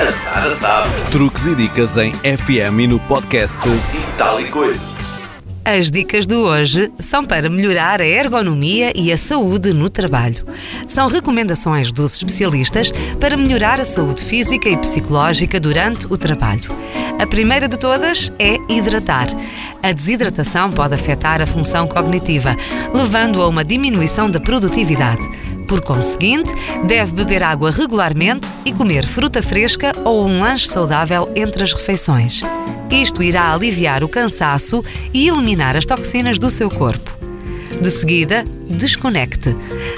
A Sara sabe. Truques e dicas em FM e no podcast E tal e coisa. As dicas de hoje são para melhorar a ergonomia e a saúde no trabalho. São recomendações dos especialistas para melhorar a saúde física e psicológica durante o trabalho. A primeira de todas é hidratar. A desidratação pode afetar a função cognitiva, levando a uma diminuição da produtividade. Por conseguinte, deve beber água regularmente e comer fruta fresca ou um lanche saudável entre as refeições. Isto irá aliviar o cansaço e eliminar as toxinas do seu corpo. De seguida, desconecte.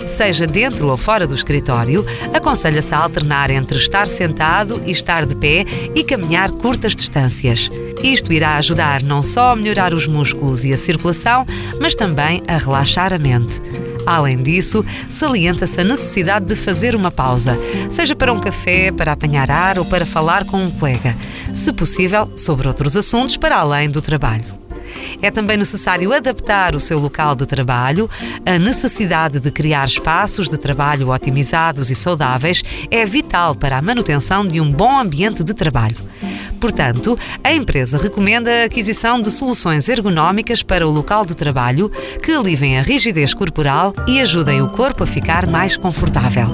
Seja dentro ou fora do escritório, aconselha-se a alternar entre estar sentado e estar de pé e caminhar curtas distâncias. Isto irá ajudar não só a melhorar os músculos e a circulação, mas também a relaxar a mente. Além disso, salienta-se a necessidade de fazer uma pausa, seja para um café, para apanhar ar ou para falar com um colega, se possível, sobre outros assuntos para além do trabalho. É também necessário adaptar o seu local de trabalho. A necessidade de criar espaços de trabalho otimizados e saudáveis é vital para a manutenção de um bom ambiente de trabalho. Portanto, a empresa recomenda a aquisição de soluções ergonómicas para o local de trabalho que alivem a rigidez corporal e ajudem o corpo a ficar mais confortável.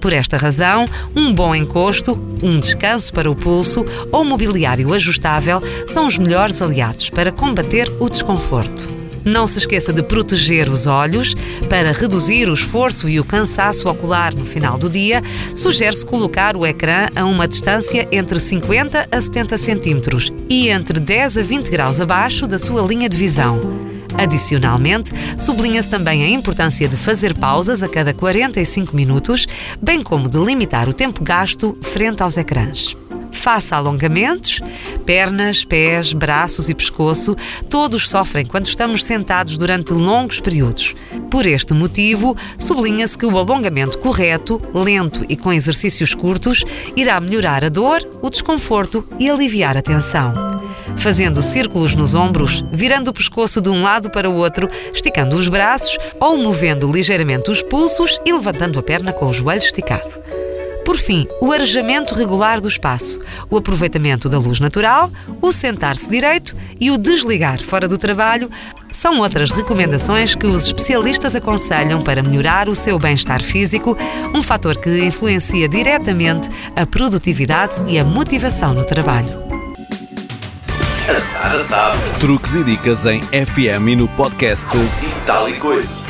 Por esta razão, um bom encosto, um descanso para o pulso ou mobiliário ajustável são os melhores aliados para combater o desconforto. Não se esqueça de proteger os olhos. Para reduzir o esforço e o cansaço ocular no final do dia, sugere-se colocar o ecrã a uma distância entre 50 a 70 centímetros e entre 10 a 20 graus abaixo da sua linha de visão. Adicionalmente, sublinha-se também a importância de fazer pausas a cada 45 minutos, bem como de limitar o tempo gasto frente aos ecrãs. Faça alongamentos, pernas, pés, braços e pescoço, todos sofrem quando estamos sentados durante longos períodos. Por este motivo, sublinha-se que o alongamento correto, lento e com exercícios curtos irá melhorar a dor, o desconforto e aliviar a tensão. Fazendo círculos nos ombros, virando o pescoço de um lado para o outro, esticando os braços ou movendo ligeiramente os pulsos e levantando a perna com o joelho esticado. Por fim, o arejamento regular do espaço, o aproveitamento da luz natural, o sentar-se direito e o desligar fora do trabalho são outras recomendações que os especialistas aconselham para melhorar o seu bem-estar físico, um fator que influencia diretamente a produtividade e a motivação no trabalho. A Sara sabe. Truques e dicas em FM e no podcast E tal e coisa.